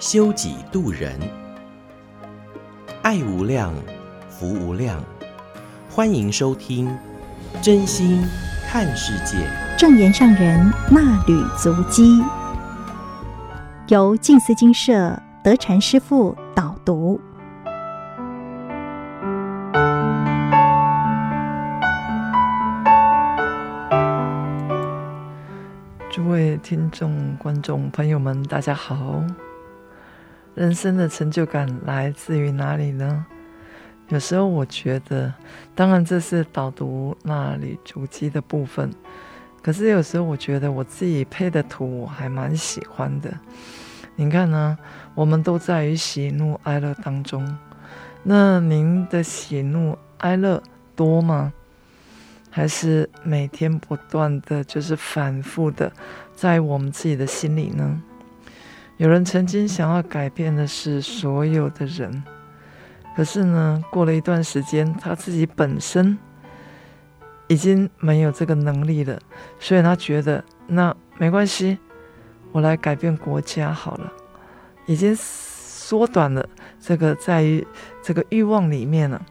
修己度人，爱无量，福无量。欢迎收听真心看世界，正言上人那履足迹，由静思金舍德禅师父导读。诸位听众、观众朋友们，大家好。人生的成就感来自于哪里呢？有时候我觉得，当然这是导读那里主机的部分。可是有时候我觉得我自己配的图我还蛮喜欢的。您看呢？我们都在于喜怒哀乐当中。那您的喜怒哀乐多吗？还是每天不断的就是反复的在我们自己的心里呢？有人曾经想要改变的是所有的人。可是呢，过了一段时间，他自己本身已经没有这个能力了，所以他觉得那没关系，我来改变国家好了，已经缩短了这个在于这个欲望里面了。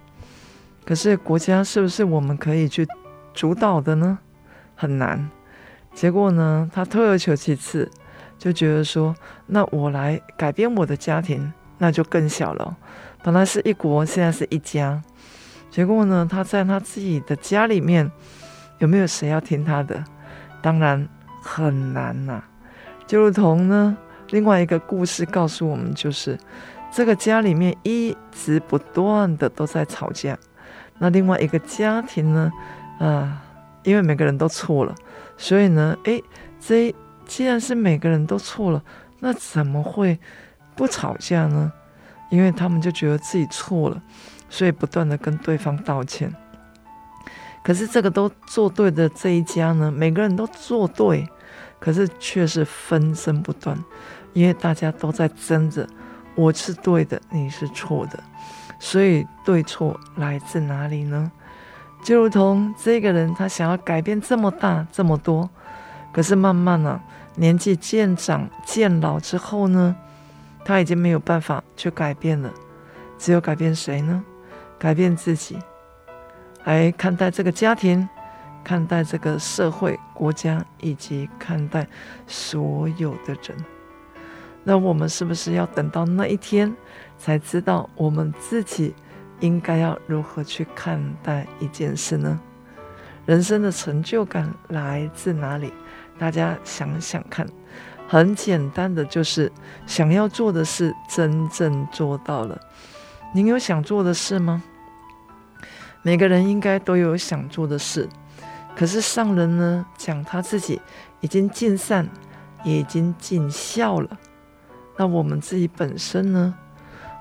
可是国家是不是我们可以去主导的呢？很难。结果呢，他退而求其次，就觉得说，那我来改变我的家庭，那就更小了。本来是一国，现在是一家。结果呢，他在他自己的家里面，有没有谁要听他的？当然很难呐、就如同呢，另外一个故事告诉我们，就是这个家里面一直不断的都在吵架。那另外一个家庭呢，啊、因为每个人都错了，所以呢，诶，这既然是每个人都错了，那怎么会不吵架呢？因为他们就觉得自己错了，所以不断的跟对方道歉。可是这个都做对的这一家呢，每个人都做对，可是却是纷争不断，因为大家都在争着，我是对的，你是错的，所以对错来自哪里呢？就如同这个人，他想要改变这么大这么多，可是慢慢呢、年纪渐长渐老之后呢？他已经没有办法去改变了，只有改变谁呢？改变自己，来看待这个家庭，看待这个社会、国家，以及看待所有的人。那我们是不是要等到那一天，才知道我们自己应该要如何去看待一件事呢？人生的成就感来自哪里？大家想想看。很简单的，就是想要做的事真正做到了。您有想做的事吗？每个人应该都有想做的事，可是上人呢，讲他自己已经尽善，也已经尽孝了。那我们自己本身呢？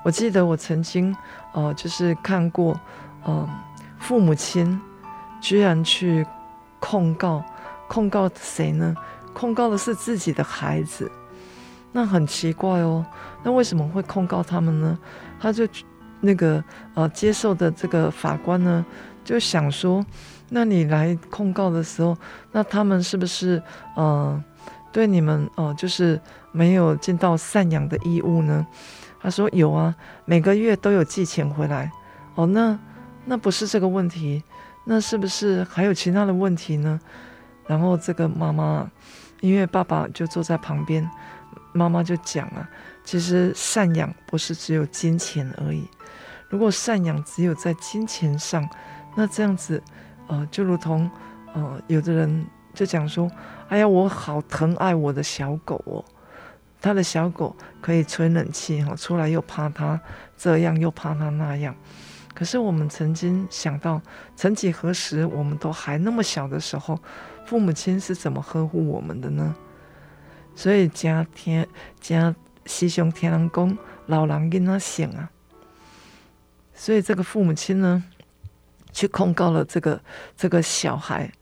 我记得我曾经，呃，就是看过，嗯、父母亲居然去控告，控告谁呢？控告的是自己的孩子，那很奇怪哦。那为什么会控告他们呢？他就那个呃接受的这个法官呢，就想说，那你来控告的时候，那他们是不是呃对你们哦、呃、就是没有尽到赡养的义务呢？他说有啊，每个月都有寄钱回来。哦，那那不是这个问题，那是不是还有其他的问题呢？然后这个妈妈。因为爸爸就坐在旁边，妈妈就讲啊，其实赡养不是只有金钱而已。如果赡养只有在金钱上，那这样子，呃，就如同，呃，有的人就讲说，哎呀，我好疼爱我的小狗哦，他的小狗可以吹冷气哈，出来又怕他这样又怕他那样。可是我们曾经想到，曾几何时，我们都还那么小的时候。父母亲是怎么呵护我们的呢？所以家天家西雄天狼宫老狼跟他醒啊，所以这个父母亲呢，去控告了这个这个小孩，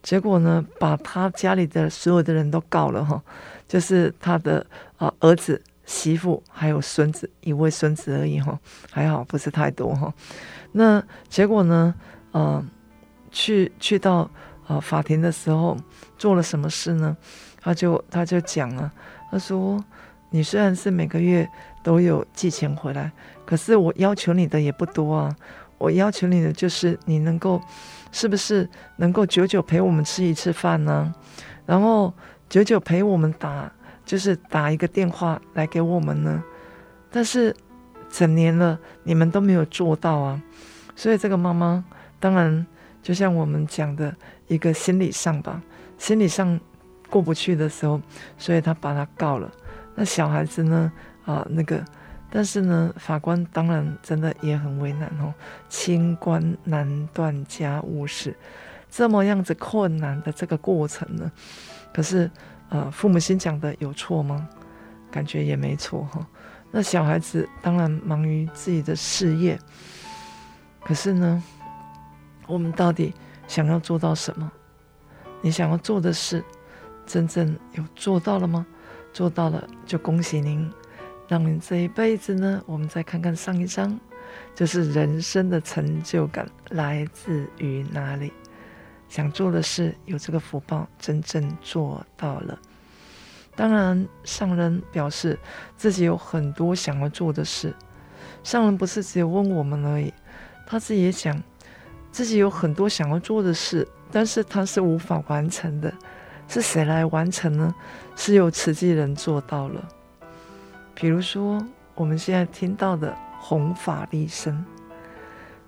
结果呢，把他家里的所有的人都告了哈，就是他的啊儿子、媳妇还有孙子一位孙子而已哈，还好不是太多哈。那结果呢，呃，去去到呃法庭的时候，做了什么事呢？他就他就讲了，他说：“你虽然是每个月都有寄钱回来，可是我要求你的也不多啊。我要求你的就是你能够，是不是能够久久陪我们吃一次饭呢？然后久久陪我们打，就是打一个电话来给我们呢？但是整年了，你们都没有做到啊。所以这个妈妈当然就像我们讲的一个心理上吧，心理上。”过不去的时候，所以他把他告了。那小孩子呢？啊，那个，但是呢，法官当然真的也很为难哦。清官难断家务事，这么样子困难的这个过程呢，可是，呃，父母亲讲的有错吗？感觉也没错哈。那小孩子当然忙于自己的事业，可是呢，我们到底想要做到什么？你想要做的事？真正有做到了吗？做到了就恭喜您，让您这一辈子呢，我们再看看上一章，就是人生的成就感来自于哪里？想做的事有这个福报，真正做到了。当然，上人表示自己有很多想要做的事，上人不是只有问我们而已，他自己也讲自己有很多想要做的事，但是他是无法完成的。是谁来完成呢？是由慈济人做到了。比如说，我们现在听到的弘法利生；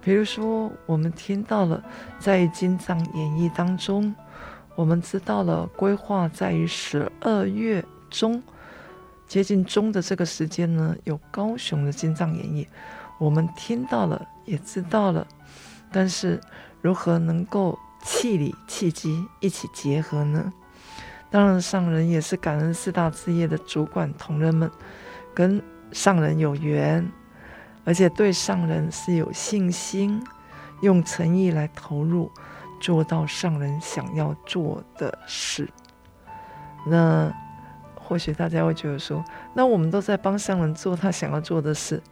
比如说，我们听到了在《金藏演义》当中，我们知道了规划在于十二月中，接近中的这个时间呢，有高雄的《金藏演义》，我们听到了，也知道了，但是如何能够气理气机一起结合呢？当然，上人也是感恩四大志业的主管同仁们，跟上人有缘，而且对上人是有信心，用诚意来投入，做到上人想要做的事。那或许大家会觉得说，那我们都在帮上人做他想要做的事，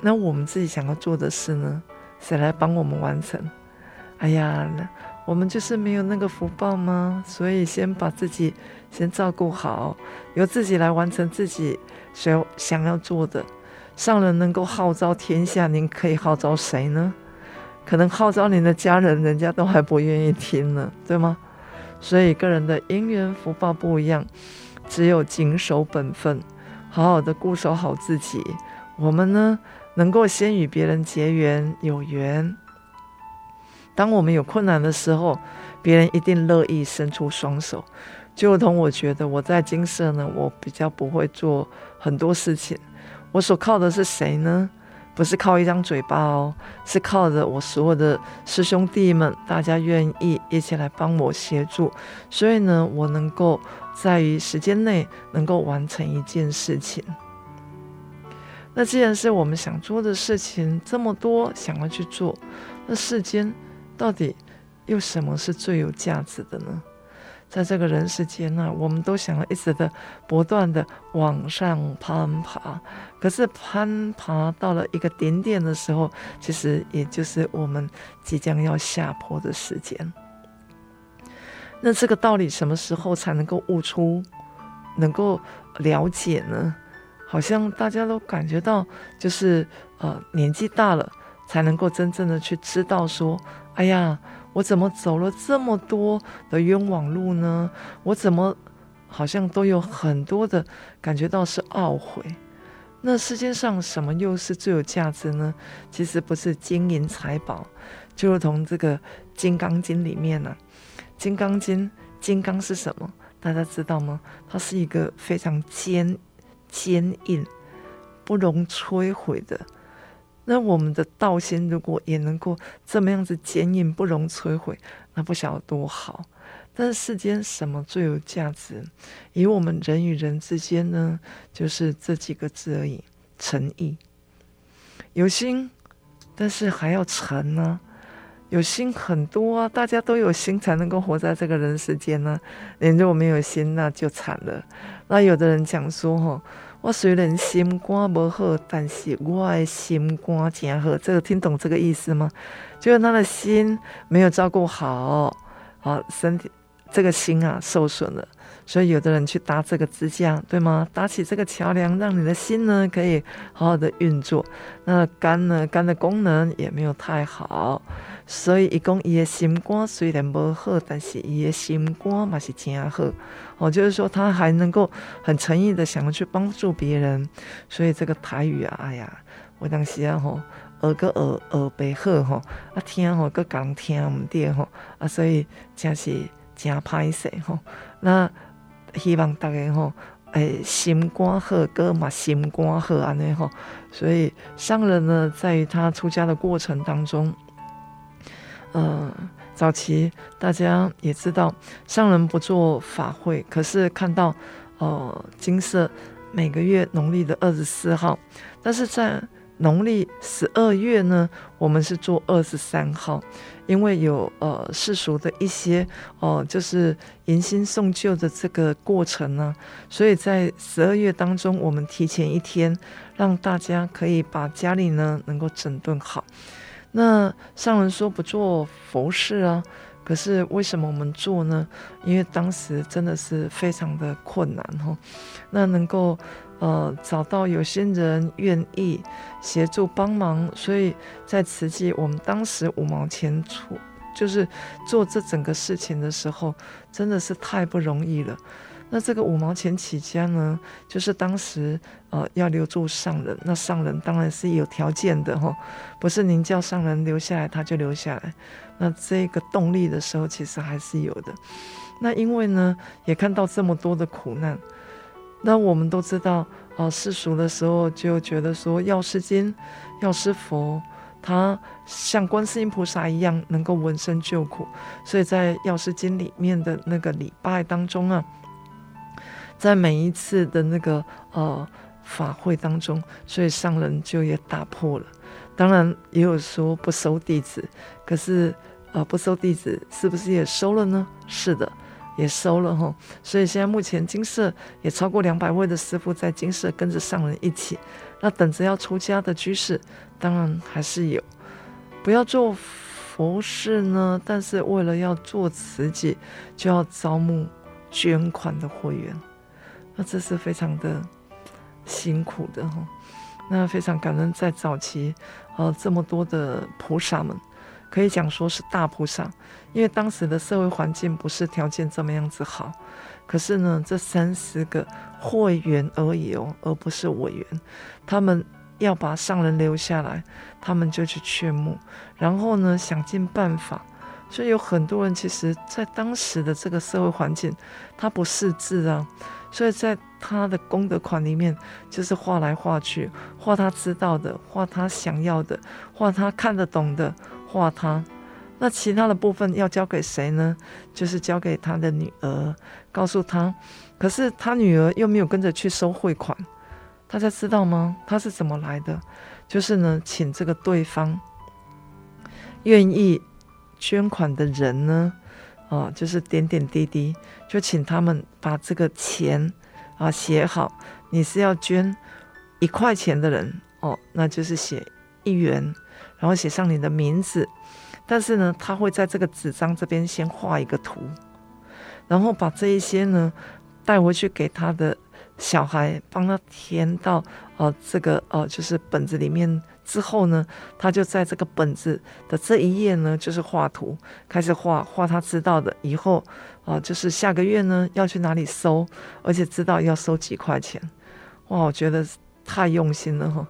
那我们自己想要做的事呢？谁来帮我们完成？哎呀，那。我们就是没有那个福报吗？所以先把自己先照顾好，由自己来完成自己所想要做的。上人能够号召天下，您可以号召谁呢？可能号召您的家人，人家都还不愿意听呢，对吗？所以个人的因缘福报不一样，只有谨守本分，好好的固守好自己。我们呢，能够先与别人结缘，有缘。当我们有困难的时候，别人一定乐意伸出双手。就如同我觉得我在金色呢，我比较不会做很多事情。我所靠的是谁呢？不是靠一张嘴巴哦，是靠着我所有的师兄弟们，大家愿意一起来帮我协助。所以呢，我能够在于时间内能够完成一件事情。那既然是我们想做的事情这么多，想要去做，那世间。到底又什么是最有价值的呢？在这个人世间呢，我们都想要一直的不断的往上攀爬，可是攀爬到了一个顶点的时候，其实也就是我们即将要下坡的时间。那这个道理什么时候才能够悟出，能够了解呢？好像大家都感觉到，就是呃年纪大了，才能够真正的去知道说。哎呀，我怎么走了这么多的冤枉路呢？我怎么好像都有很多的感觉到是懊悔？那世界上什么又是最有价值呢？其实不是金银财宝，就如同这个《金刚经》里面呢，《金刚经》金刚是什么？大家知道吗？它是一个非常坚坚硬、不容摧毁的。那我们的道心如果也能够这么样子坚硬不容摧毁，那不晓得多好。但是世间什么最有价值？以我们人与人之间呢，就是这几个字而已：诚意。有心，但是还要诚呢。有心很多啊，大家都有心才能够活在这个人世间呢。你如果没有心，那就惨了。那有的人讲说：“哈，我虽然心肝不好，但是我的心肝真好。”这个听懂这个意思吗？就是他的心没有照顾好，好身体这个心啊受损了。所以有的人去搭这个支架，对吗？搭起这个桥梁，让你的心呢可以好好的运作。那肝呢，肝的功能也没有太好。所以，伊讲伊的心肝虽然无好，但是伊的心肝嘛是真好。哦，就是说他还能够很诚意的想要去帮助别人。所以这个台语啊，哎呀，我当时啊吼，学个学学白好吼，啊听吼个讲听唔对吼，啊所以真是真歹势吼。那希望大家吼，诶心肝好，个嘛心肝好安尼吼。所以上人呢，在于他出家的过程当中。嗯，早期大家也知道，上人不做法会，可是看到，呃，金色每个月农历的二十四号，但是在农历十二月呢，我们是做二十三号，因为有呃世俗的一些哦、呃，就是迎新送旧的这个过程呢，所以在十二月当中，我们提前一天，让大家可以把家里呢能够整顿好。那上人说不做佛事啊，可是为什么我们做呢？因为当时真的是非常的困难哈。那能够呃找到有些人愿意协助帮忙，所以在慈济我们当时五毛钱出，就是做这整个事情的时候，真的是太不容易了。那这个五毛钱起家呢，就是当时呃要留住上人，那上人当然是有条件的哈，不是您叫上人留下来他就留下来，那这个动力的时候其实还是有的。那因为呢也看到这么多的苦难，那我们都知道啊，世俗的时候就觉得说药师经、药师佛，他像观世音菩萨一样能够闻声救苦，所以在药师经里面的那个礼拜当中啊。在每一次的那个呃法会当中，所以上人就也打破了。当然也有说不收弟子，可是呃不收弟子是不是也收了呢？是的，也收了哈。所以现在目前金色也超过两百位的师父在金色跟着上人一起。那等着要出家的居士，当然还是有。不要做佛事呢，但是为了要做慈济，就要招募捐款的会员。那这是非常的辛苦的哈，那非常感恩在早期，呃，这么多的菩萨们，可以讲说是大菩萨，因为当时的社会环境不是条件这么样子好，可是呢，这三十个会员而已哦，而不是委员，他们要把上人留下来，他们就去劝募，然后呢，想尽办法。所以有很多人，其实在当时的这个社会环境，他不识字啊，所以在他的功德款里面，就是画来画去，画他知道的，画他想要的，画他看得懂的，画他。那其他的部分要交给谁呢？就是交给他的女儿，告诉他。可是他女儿又没有跟着去收汇款，大家知道吗？他是怎么来的？就是呢，请这个对方愿意。捐款的人呢，哦，就是点点滴滴，就请他们把这个钱啊写好。你是要捐一块钱的人哦，那就是写一元，然后写上你的名字。但是呢，他会在这个纸张这边先画一个图，然后把这一些呢带回去给他的小孩，帮他填到、呃、这个、呃、就是本子里面。之后呢，他就在这个本子的这一页呢，就是画图，开始画画他知道的。以后啊，就是下个月呢要去哪里收，而且知道要收几块钱。哇，我觉得太用心了哈。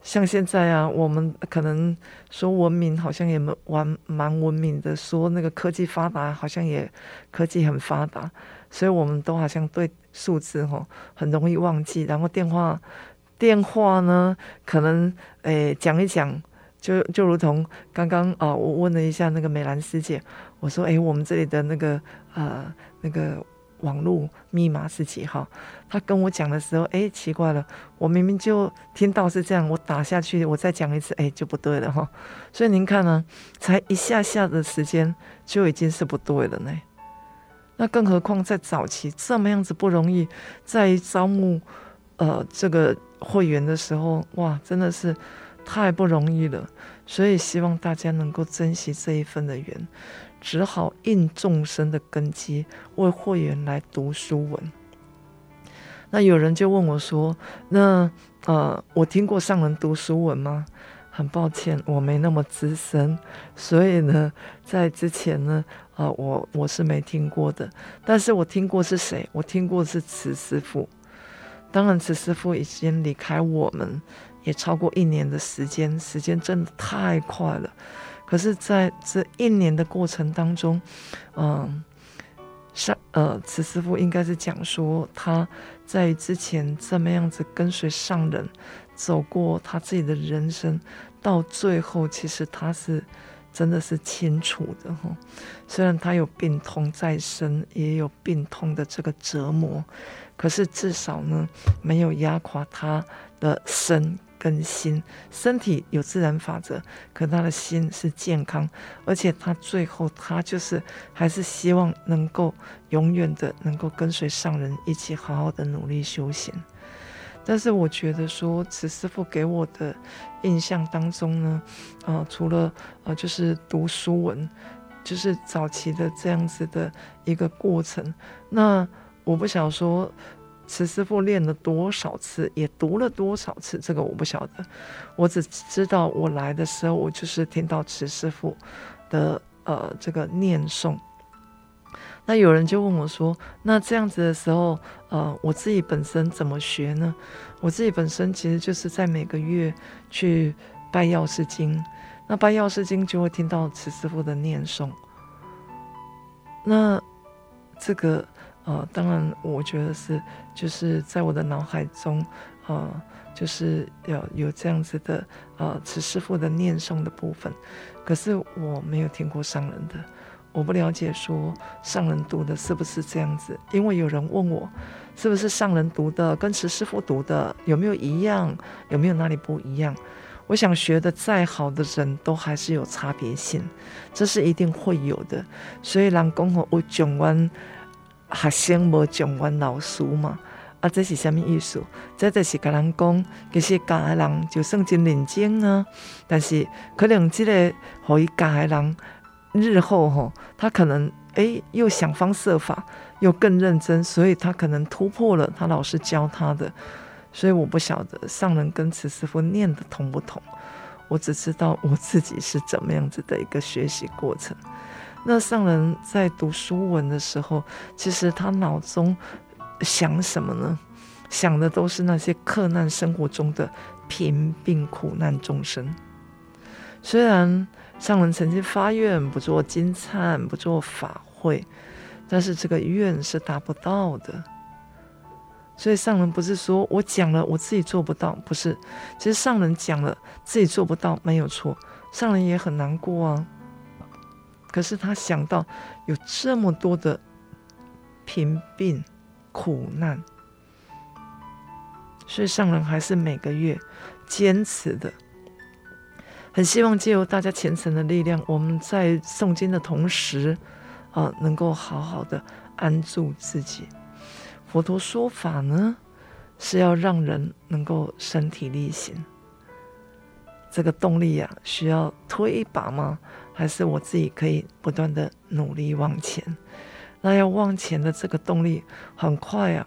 像现在啊，我们可能说文明好像也蛮蛮蛮文明的，说那个科技发达，好像也科技很发达，所以我们都好像对数字哈很容易忘记，然后电话。电话呢，可能诶讲一讲，就就如同刚刚啊，我问了一下那个美兰师姐，我说：“诶，我们这里的那个呃那个网络密码是几号？”她跟我讲的时候，哎，奇怪了，我明明就听到是这样，我打下去，我再讲一次，哎，就不对了哈。所以您看呢，才一下下的时间就已经是不对了呢。那更何况在早期这么样子不容易，在招募呃这个会员的时候，哇，真的是。太不容易了，所以希望大家能够珍惜这一份的缘，只好应众生的根基，为会员来读书文。那有人就问我说：“那呃，我听过上人读书文吗？”很抱歉，我没那么资深，所以呢，在之前呢，啊、呃，我我是没听过的。但是我听过是谁？我听过是慈师父。当然，慈师父已经离开我们。也超过一年的时间，时间真的太快了。可是，在这一年的过程当中，嗯，上呃，慈师父应该是讲说，他在之前这么样子跟随上人走过他自己的人生，到最后，其实他是真的是清楚的哈。虽然他有病痛在身，也有病痛的这个折磨，可是至少呢，没有压垮他的身。跟心，身体有自然法则，可他的心是健康，而且他最后他就是还是希望能够永远的能够跟随上人一起好好的努力修行。但是我觉得说，慈师父给我的印象当中呢，呃，除了呃就是读书文，就是早期的这样子的一个过程，那我不想说。慈师父练了多少次，也读了多少次，这个我不晓得。我只知道我来的时候，我就是听到慈师父的呃这个念诵。那有人就问我说：“那这样子的时候，呃，我自己本身怎么学呢？”我自己本身其实就是在每个月去拜药师经，那拜药师经就会听到慈师父的念诵。那这个。呃，当然，我觉得是，就是在我的脑海中，呃，就是有有这样子的，呃，慈师父的念诵的部分。可是我没有听过上人的，我不了解说上人读的是不是这样子。因为有人问我，是不是上人读的跟慈师父读的有没有一样，有没有哪里不一样？我想学的再好的人都还是有差别性，这是一定会有的。所以人讲我讲完。学生无上完老师嘛？啊，这是什么意思？这就是跟人讲，其实教的人就算真认真啊，但是可能这个可以教的人日后吼，他可能诶又想方设法，又更认真，所以他可能突破了他老师教他的。所以我不晓得上人跟慈师父念的同不同，我只知道我自己是怎么样子的一个学习过程。那上人在读书文的时候，其实他脑中想什么呢？想的都是那些克难生活中的贫病苦难众生。虽然上人曾经发愿不做金灿，不做法会，但是这个愿是达不到的。所以上人不是说我讲了我自己做不到，不是。其实上人讲了自己做不到没有错，上人也很难过啊。可是他想到有这么多的贫病苦难，所以上人还是每个月坚持的，很希望借由大家虔诚的力量，我们在诵经的同时，啊，能够好好的安住自己。佛陀说法呢，是要让人能够身体力行，这个动力呀、需要推一把吗？还是我自己可以不断的努力往前，那要往前的这个动力很快啊，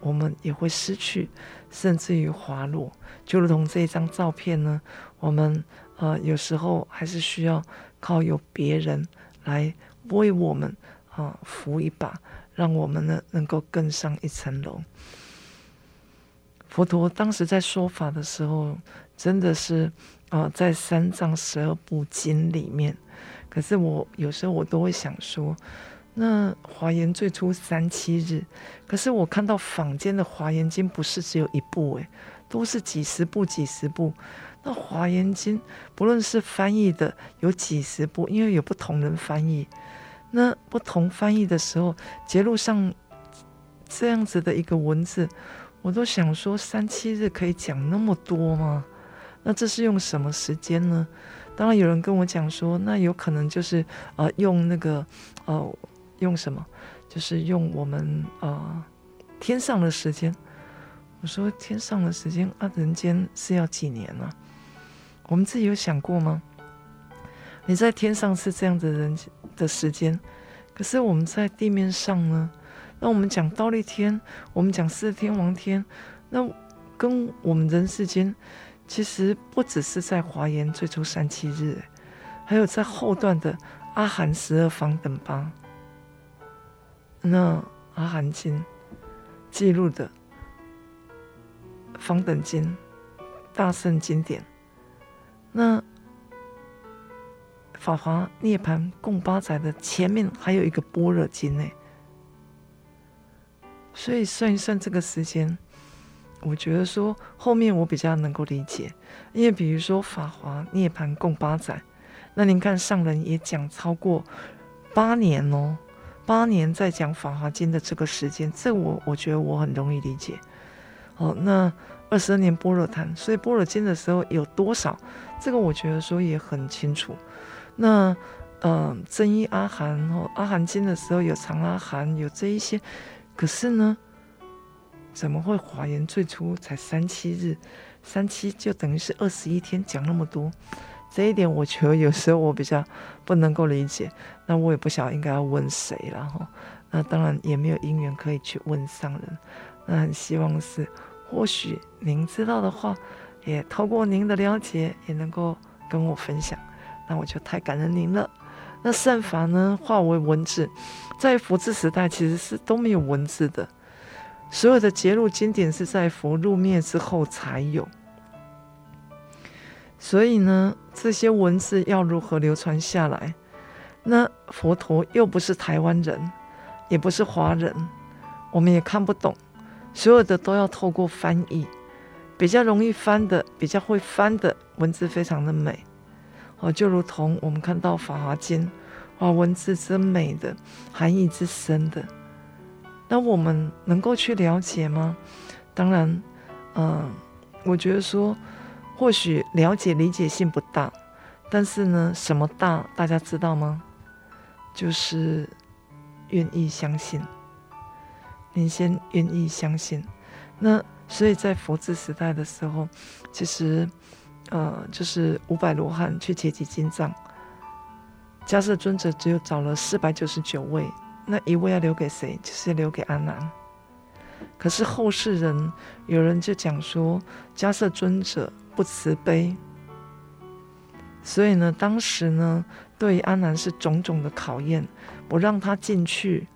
我们也会失去，甚至于滑落。就如同这一张照片呢，我们呃有时候还是需要靠有别人来为我们啊、扶一把，让我们呢能够更上一层楼。佛陀当时在说法的时候，真的是啊、在三藏十二部经里面。可是我有时候我都会想说，那华严最初三七日，可是我看到坊间的华严经不是只有一部诶，都是几十部几十部，那《华严经》不论是翻译的有几十部，因为有不同人翻译，那不同翻译的时候，节录上这样子的一个文字，我都想说三七日可以讲那么多吗？那这是用什么时间呢？当然有人跟我讲说，那有可能就是呃用那个呃用什么，就是用我们呃天上的时间。我说天上的时间啊，人间是要几年呢？我们自己有想过吗？你在天上是这样的人的时间，可是我们在地面上呢？那我们讲倒立天，我们讲四天王天，那跟我们人世间。其实不只是在华严最初三七日，还有在后段的阿含十二方等八。那阿含经记录的方等经大圣经典，那法华涅槃共八载的前面还有一个般若经呢，所以算一算这个时间。我觉得说后面我比较能够理解，因为比如说法华涅槃共八载，那您看上人也讲超过八年哦，八年在讲法华经的这个时间，这我我觉得我很容易理解。哦，那二十二年般若谈，所以般若经的时候有多少，这个我觉得说也很清楚。那嗯、呃，增一阿含哦，阿含经的时候有长阿含，有这一些，可是呢？怎么会华严最初才三七日，三七就等于是二十一天讲那么多，这一点我觉得有时候我比较不能够理解。那我也不晓得应该要问谁了哈。那当然也没有因缘可以去问上人。那很希望是，或许您知道的话，也透过您的了解，也能够跟我分享。那我就太感恩您了。那善法呢，化为文字，在佛智时代其实是都没有文字的。所有的揭露经典是在佛入灭之后才有，所以呢，这些文字要如何流传下来？那佛陀又不是台湾人，也不是华人，我们也看不懂，所有的都要透过翻译，比较容易翻的，比较会翻的文字非常的美，哦，就如同我们看到《法华经》，哇，文字之美的，含义之深的。那我们能够去了解吗？当然，嗯、我觉得说，或许了解理解性不大，但是呢，什么大？大家知道吗？就是愿意相信。您先愿意相信。那所以在佛智时代的时候，其实，呃，就是五百罗汉去结集经藏，迦叶尊者只有找了四百九十九位。那一位要留给谁？就是留给安南。可是后世人有人就讲说，迦叶尊者不慈悲，所以呢，当时呢，对安南是种种的考验，不让他进去，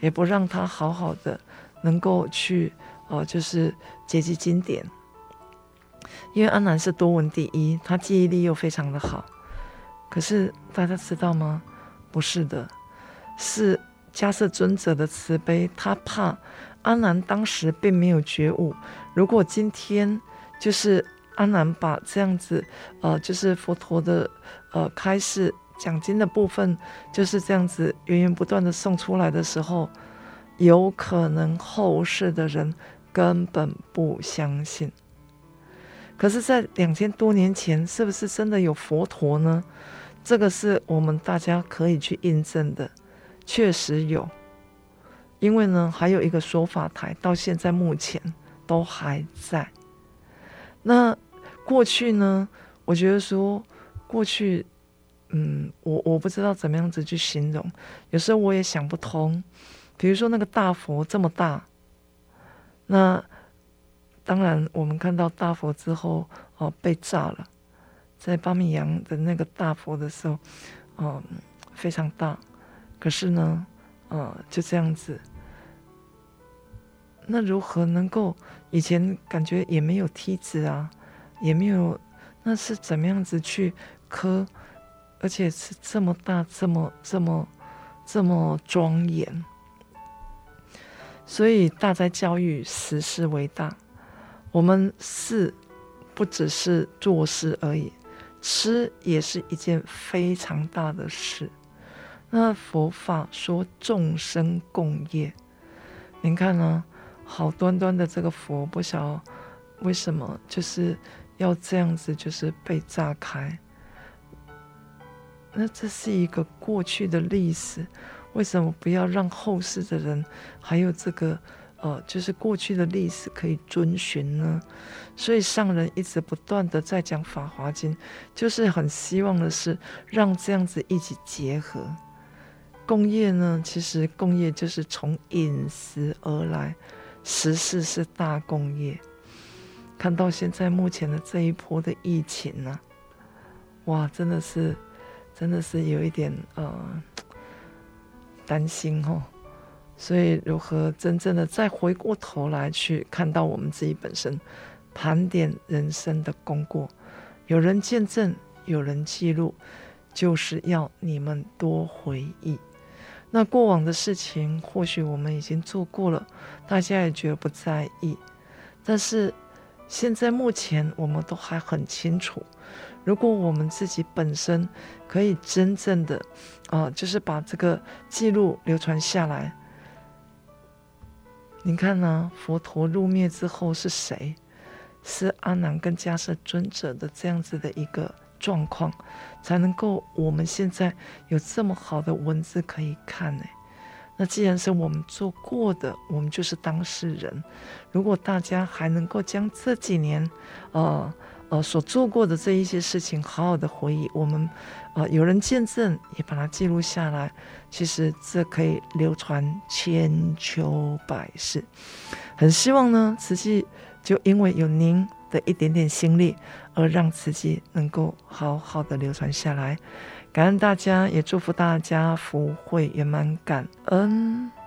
也不让他好好的能够去，哦、就是结集经典。因为安南是多闻第一，他记忆力又非常的好。可是大家知道吗？不是的。是迦瑟尊者的慈悲，他怕阿难当时并没有觉悟。如果今天就是阿难把这样子，呃，就是佛陀的呃开示讲经的部分，就是这样子源源不断的送出来的时候，有可能后世的人根本不相信。可是，在两千多年前，是不是真的有佛陀呢？这个是我们大家可以去印证的。确实有，因为呢，还有一个说法台到现在目前都还在。那过去呢，我觉得说过去，嗯，我我不知道怎么样子去形容，有时候我也想不通。比如说那个大佛这么大，那当然我们看到大佛之后哦被炸了，在巴米扬的那个大佛的时候，嗯，非常大。可是呢，呃，就这样子。那如何能够？以前感觉也没有梯子啊，也没有，那是怎么样子去磕？而且是这么大，这么这么这么庄严。所以大哉教育，实是为大。我们是不只是做事而已，吃也是一件非常大的事。那佛法说众生共业，您看呢？好端端的这个佛，不晓为什么就是要这样子，就是被炸开。那这是一个过去的历史，为什么不要让后世的人还有这个呃，就是过去的历史可以遵循呢？所以上人一直不断的在讲《法华经》，就是很希望的是让这样子一起结合。共业呢，其实共业就是从饮食而来，食事是大共业。看到现在目前的这一波的疫情呢、啊，哇，真的是。真的是有一点呃担心哦，所以如何真正的再回过头来去看到我们自己本身，盘点人生的功过，有人见证，有人记录，就是要你们多回忆。那过往的事情，或许我们已经做过了，大家也觉得不在意，但是现在目前我们都还很清楚。如果我们自己本身可以真正的，啊、就是把这个记录流传下来，你看呢？佛陀入灭之后是谁？是阿难跟迦叶尊者的这样子的一个状况，才能够我们现在有这么好的文字可以看呢？那既然是我们做过的，我们就是当事人。如果大家还能够将这几年，呃。呃，所做过的这一些事情，好好的回忆，我们，呃，有人见证，也把它记录下来。其实这可以流传千秋百世。很希望呢，慈济就因为有您的一点点心力，而让自己能够好好的流传下来。感恩大家，也祝福大家福慧圆满，感恩。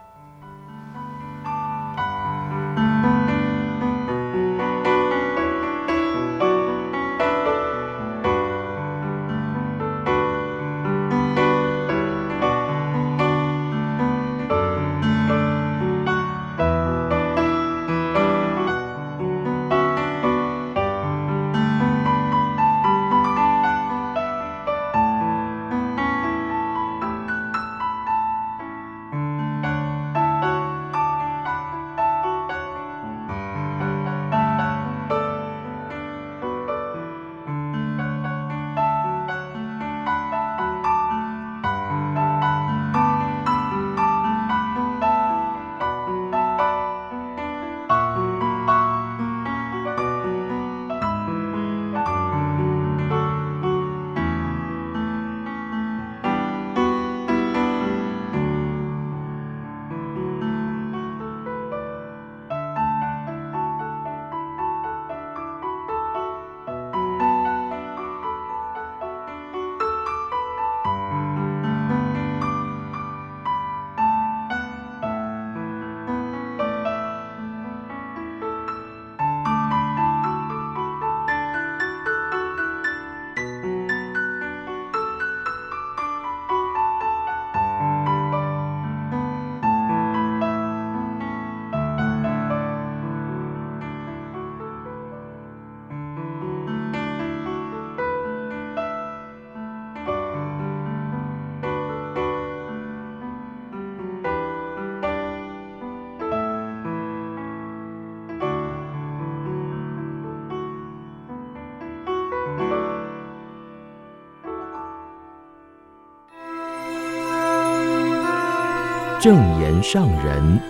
正言上人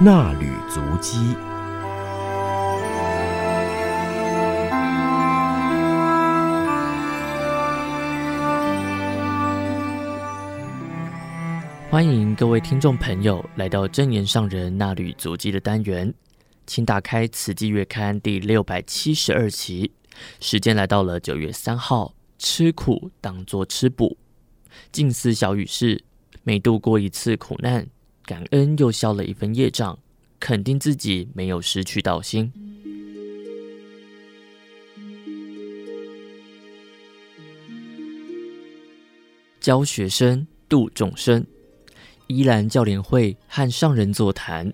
那履足迹，欢迎各位听众朋友来到证严上人那履足迹的单元，请打开《慈济月刊》第六百七十二期，时间来到了九月三号，吃苦当作吃补，近思小语是。每度过一次苦难，感恩又消了一分业障，肯定自己没有失去道心。教学生度众生，依兰教联会和上人座谈，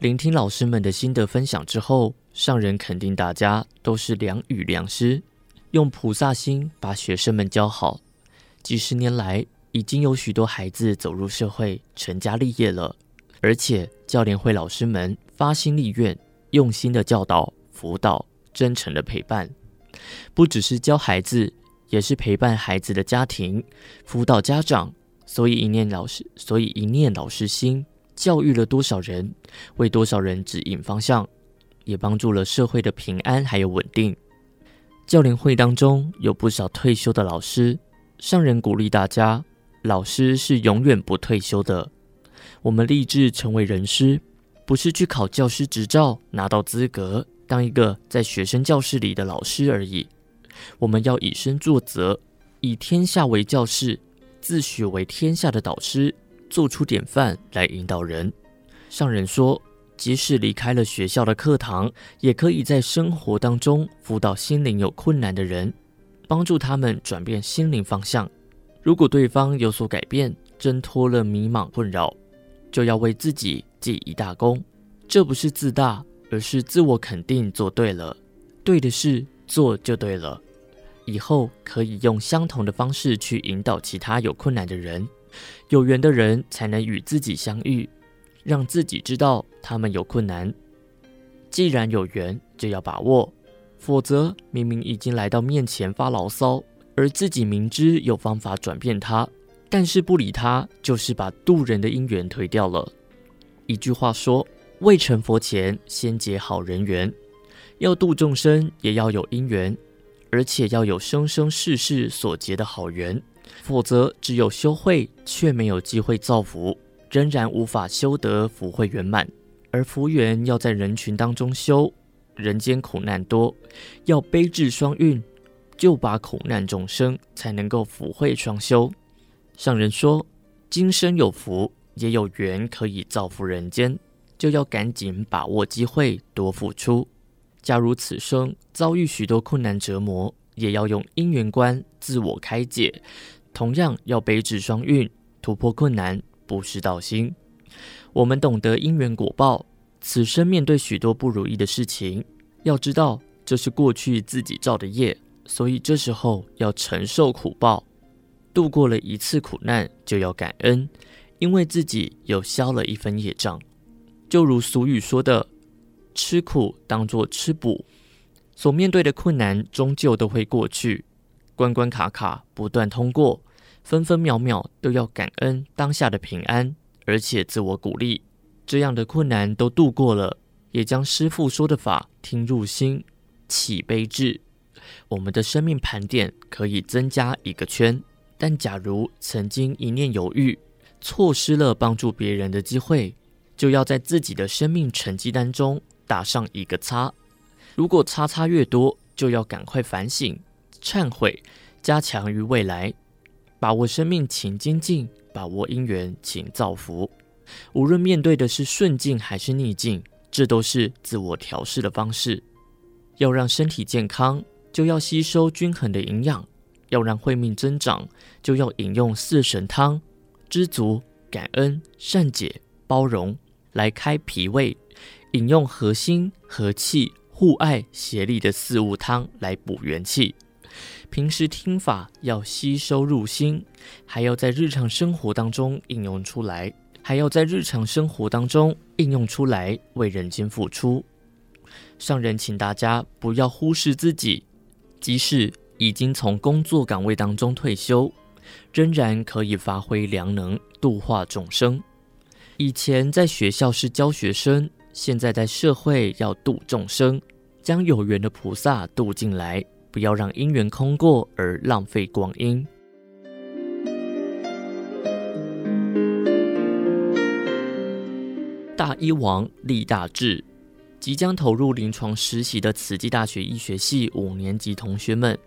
聆听老师们的心得分享之后，上人肯定大家都是良语良师，用菩萨心把学生们教好。几十年来，已经有许多孩子走入社会，成家立业了。而且教练会老师们发心立愿，用心的教导、辅导、真诚的陪伴，不只是教孩子，也是陪伴孩子的家庭，辅导家长。所以一念老师，所以一念老师心，教育了多少人，为多少人指引方向，也帮助了社会的平安还有稳定。教联会当中有不少退休的老师，上人鼓励大家，老师是永远不退休的。我们立志成为人师，不是去考教师执照，拿到资格当一个在学生教室里的老师而已。我们要以身作则，以天下为教室。自诩为天下的导师，做出典范来引导人。上人说，即使离开了学校的课堂，也可以在生活当中辅导心灵有困难的人，帮助他们转变心灵方向。如果对方有所改变，挣脱了迷茫困扰，就要为自己记一大功。这不是自大，而是自我肯定，做对了，对的事做就对了。以后可以用相同的方式去引导其他有困难的人，有缘的人才能与自己相遇，让自己知道他们有困难。既然有缘，就要把握，否则明明已经来到面前发牢骚，而自己明知有方法转变他，但是不理他，就是把渡人的因缘推掉了。一句话说：未成佛前，先结好人缘。要度众生，也要有因缘。而且要有生生世世所结的好缘，否则只有修慧却没有机会造福，仍然无法修得福慧圆满。而福缘要在人群当中修，人间苦难多，要悲智双运，就把苦难众生才能够福慧双修。上人说，今生有福，也有缘可以造福人间，就要赶紧把握机会，多付出。假如此生遭遇许多困难折磨，也要用因缘观自我开解，同样要悲智双运，突破困难，不失道心。我们懂得因缘果报，此生面对许多不如意的事情，要知道这是过去自己造的业，所以这时候要承受苦报。度过了一次苦难，就要感恩，因为自己有消了一分业障。就如俗语说的。吃苦当作吃补，所面对的困难终究都会过去，关关卡卡不断通过，分分秒秒都要感恩当下的平安，而且自我鼓励，这样的困难都度过了，也将师父说的法听入心，起悲智，我们的生命盘点可以增加一个圈。但假如曾经一念犹豫，错失了帮助别人的机会，就要在自己的生命成绩单中。打上一个叉，如果叉叉越多，就要赶快反省、忏悔，加强于未来，把握生命请精进，把握因缘请造福。无论面对的是顺境还是逆境，这都是自我调试的方式。要让身体健康，就要吸收均衡的营养；要让慧命增长，就要饮用四神汤：知足、感恩、善解、包容，来开脾胃。饮用和心、和气、互爱、协力的四物汤来补元气。平时听法要吸收入心，还要在日常生活当中应用出来，还要在日常生活当中应用出来，为人间付出。上人请大家不要忽视自己，即使已经从工作岗位当中退休，仍然可以发挥良能，度化众生。以前在学校是教学生。现在在社会要度众生，将有缘的菩萨度进来，不要让因缘空过而浪费光阴。大医王立大志，即将投入临床实习的慈济大学医学系五年级同学们，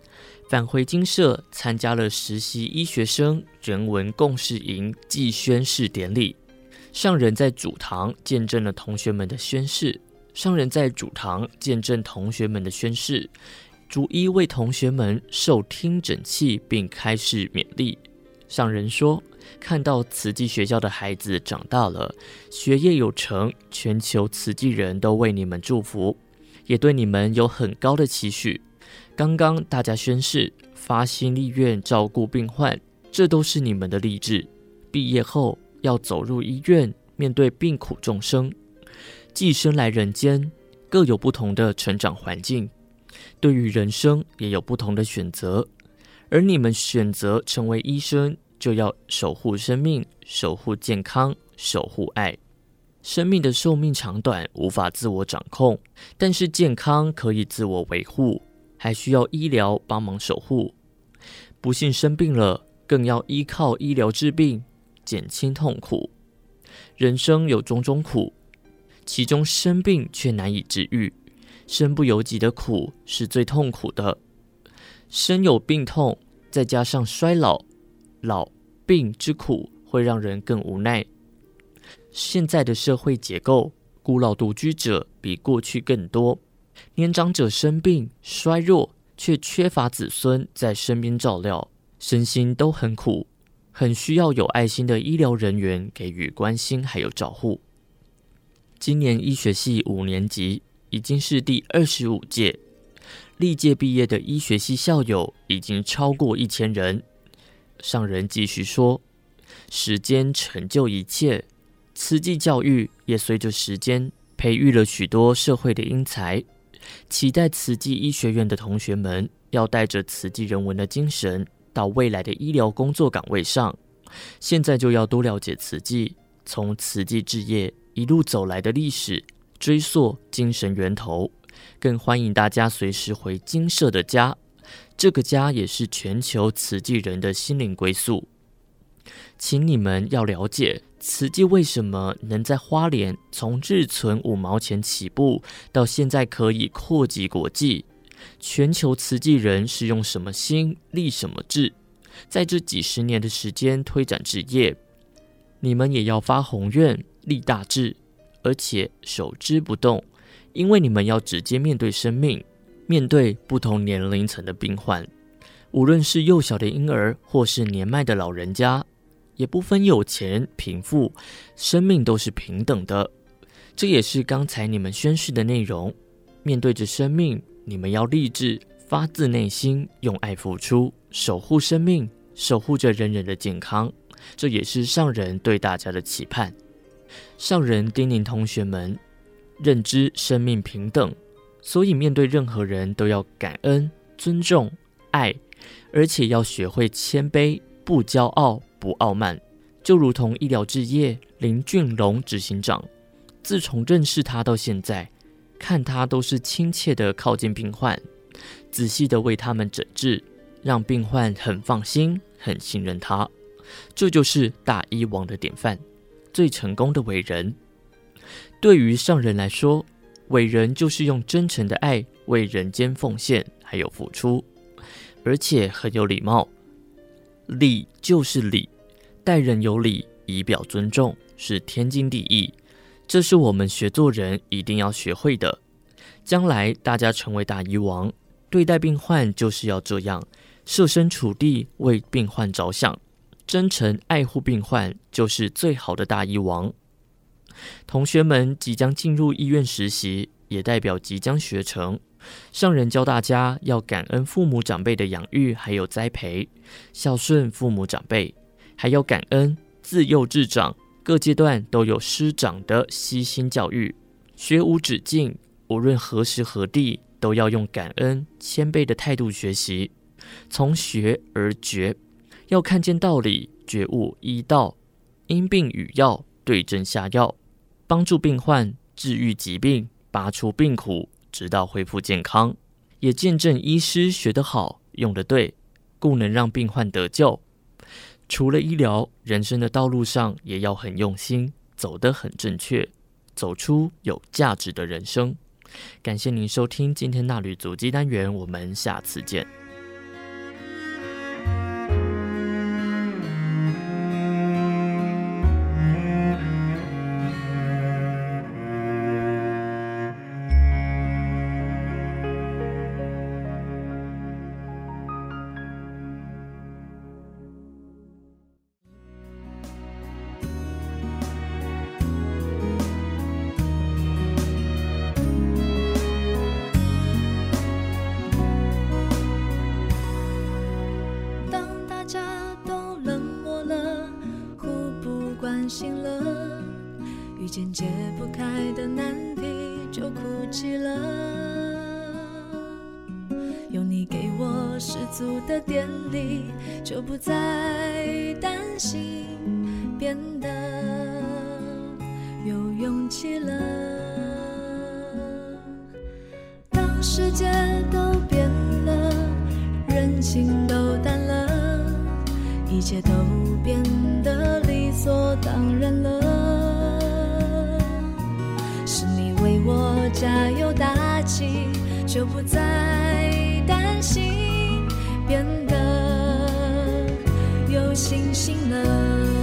返回精舍参加了实习医学生人文共识营暨宣誓典礼。上人在主堂见证了同学们的宣誓，上人在主堂见证同学们的宣誓，逐一为同学们受听诊器并开示勉励。上人说，看到慈济学校的孩子长大了，学业有成，全球慈济人都为你们祝福，也对你们有很高的期许。刚刚大家宣誓发心立愿照顾病患，这都是你们的励志。毕业后要走入医院，面对病苦众生，寄生来人间，各有不同的成长环境，对于人生也有不同的选择。而你们选择成为医生，就要守护生命，守护健康，守护爱。生命的寿命长短无法自我掌控，但是健康可以自我维护。还需要医疗帮忙守护，不幸生病了，更要依靠医疗治病，减轻痛苦。人生有种种苦，其中生病却难以治愈，身不由己的苦是最痛苦的。身有病痛，再加上衰老、老病之苦，会让人更无奈。现在的社会结构，孤老独居者比过去更多。年长者生病衰弱，却缺乏子孙在身边照料，身心都很苦，很需要有爱心的医疗人员给予关心还有照护。今年医学系五年级已经是第二十五届，历届毕业的医学系校友已经超过一千人。上人继续说：“时间成就一切，慈济教育也随着时间培育了许多社会的英才。”期待慈济医学院的同学们要带着慈济人文的精神到未来的医疗工作岗位上。现在就要多了解慈济，从慈济置业一路走来的历史，追溯精神源头。更欢迎大家随时回精舍的家，这个家也是全球慈济人的心灵归宿。请你们要了解。慈济为什么能在花莲从日存五毛钱起步，到现在可以扩及国际？全球慈济人是用什么心立什么志？在这几十年的时间推展职业，你们也要发宏愿立大志，而且守之不动，因为你们要直接面对生命，面对不同年龄层的病患，无论是幼小的婴儿，或是年迈的老人家。也不分有钱贫富，生命都是平等的。这也是刚才你们宣誓的内容。面对着生命，你们要立志，发自内心用爱付出，守护生命，守护着人人的健康。这也是上人对大家的期盼。上人叮咛同学们，认知生命平等，所以面对任何人都要感恩、尊重、爱，而且要学会谦卑，不骄傲。不傲慢，就如同医疗置业林俊龙执行长，自从认识他到现在，看他都是亲切的靠近病患，仔细的为他们诊治，让病患很放心、很信任他。这就是大医王的典范，最成功的伟人。对于上人来说，伟人就是用真诚的爱为人间奉献，还有付出，而且很有礼貌。礼就是礼，待人有礼，以表尊重，是天经地义。这是我们学做人一定要学会的。将来大家成为大医王，对待病患就是要这样，设身处地为病患着想，真诚爱护病患，就是最好的大医王。同学们即将进入医院实习，也代表即将学成。上人教大家要感恩父母长辈的养育还有栽培，孝顺父母长辈，还要感恩自幼至长各阶段都有师长的悉心教育，学无止境，无论何时何地都要用感恩谦卑的态度学习，从学而觉，要看见道理，觉悟医道，因病与药对症下药，帮助病患治愈疾病，拔除病苦。直到恢复健康，也见证医师学得好、用得对，故能让病患得救。除了医疗，人生的道路上也要很用心，走得很正确，走出有价值的人生。感谢您收听今天那旅足迹单元，我们下次见。遇见解不开的难题就哭泣了，有你给我十足的电力，就不再担心，变得有勇气了。当世界都变了，人情都淡了，一切都变加油打气，就不再担心，变得有信心了。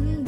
见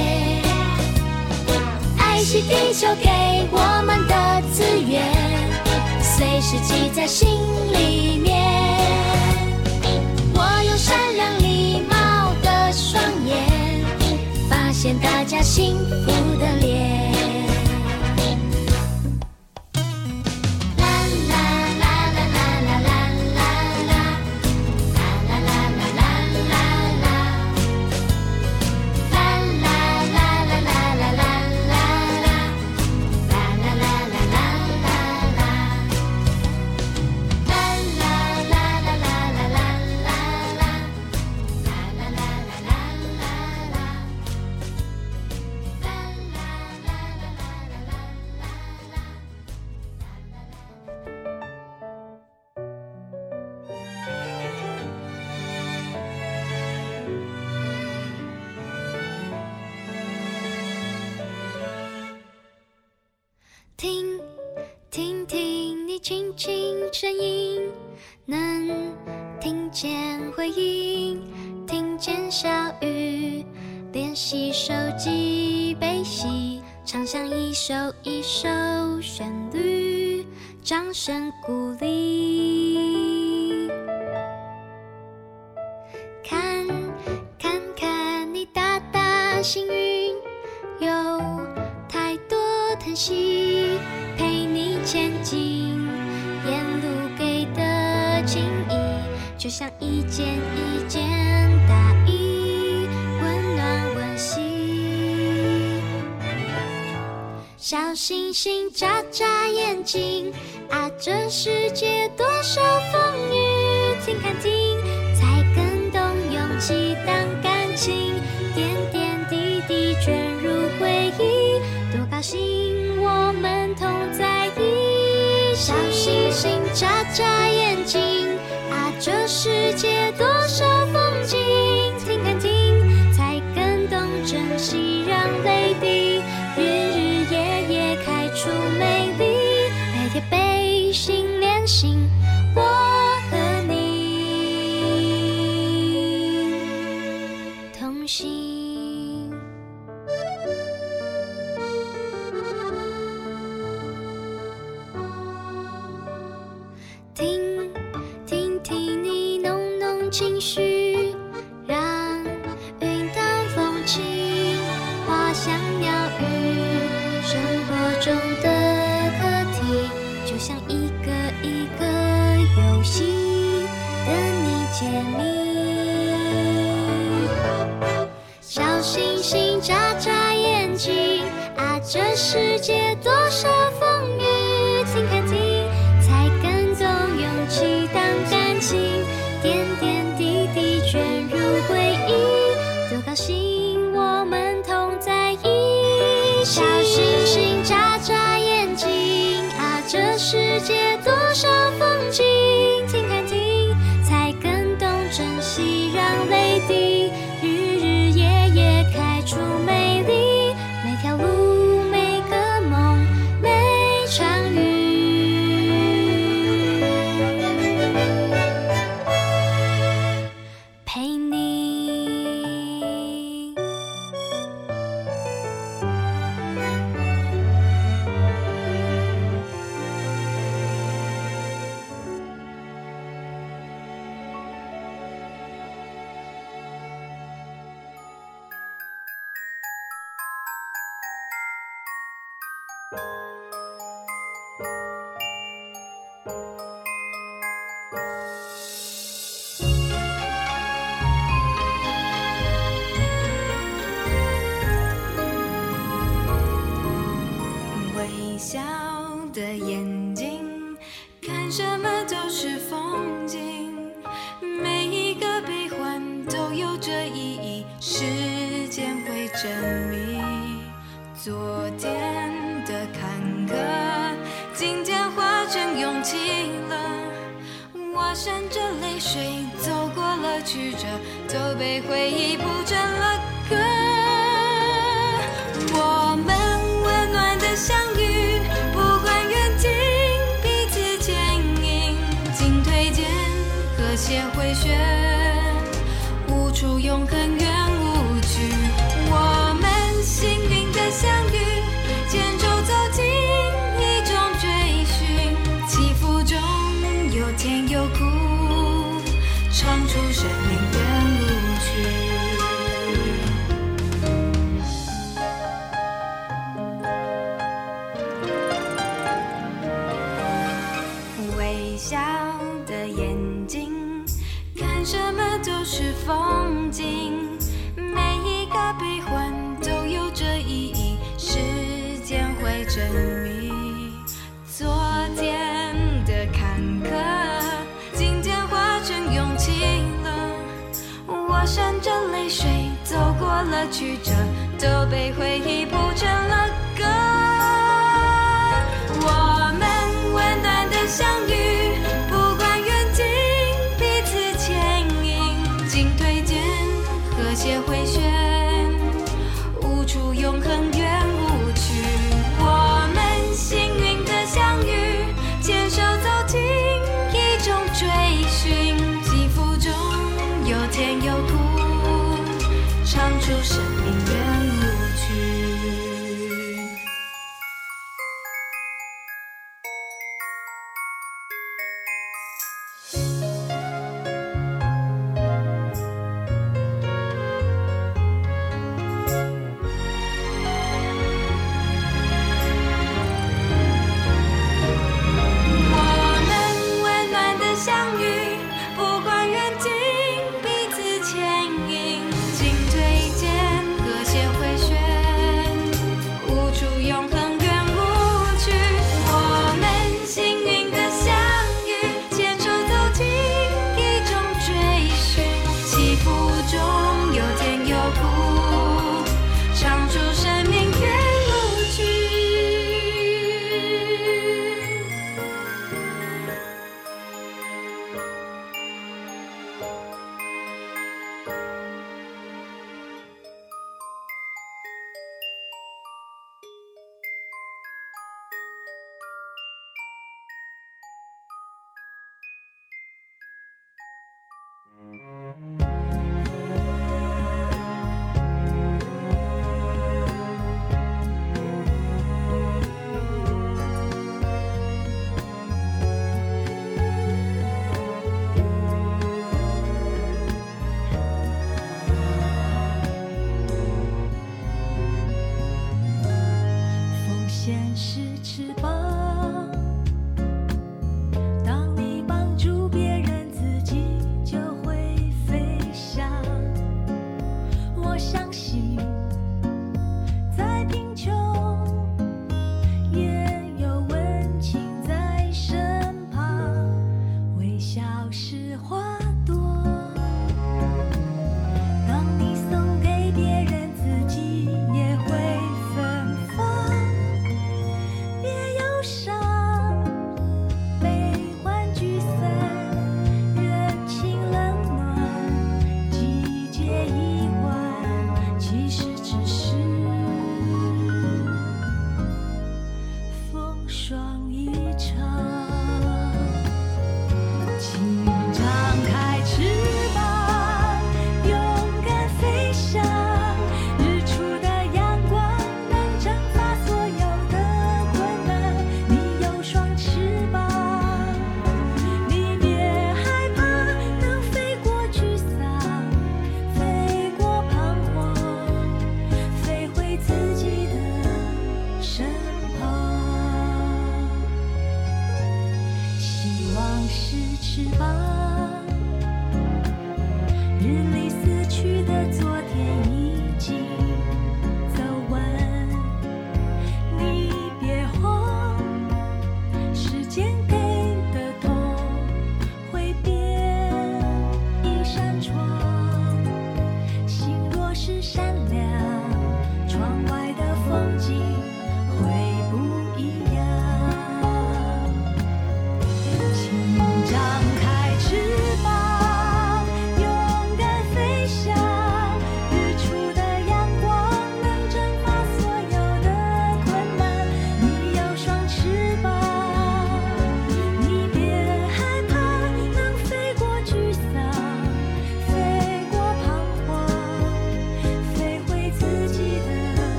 一些。爱惜地球给我们的资源，随时记在心里面。我用善良礼貌的双眼，发现大家幸福的脸。轻轻声音，能听见回应，听见小雨，练习手机背戏，唱响一首一首旋律，掌声鼓励。星星眨眨眼睛，啊，这世界多 she 唱出生命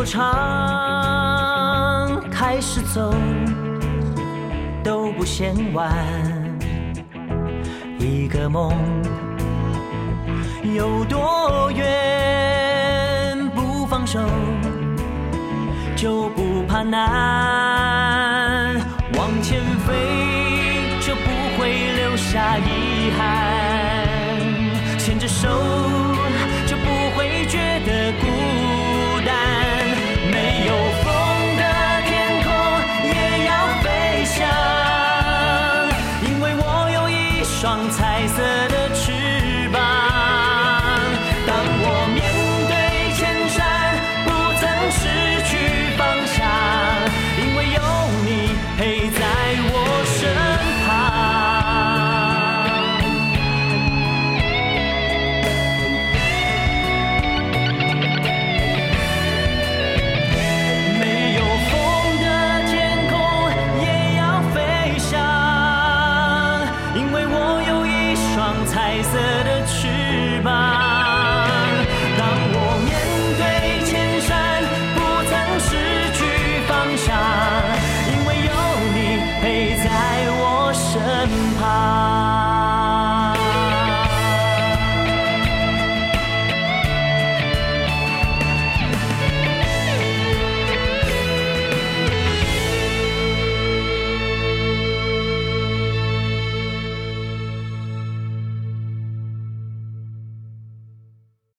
多长开始走都不嫌晚。一个梦有多远不放手就不怕难。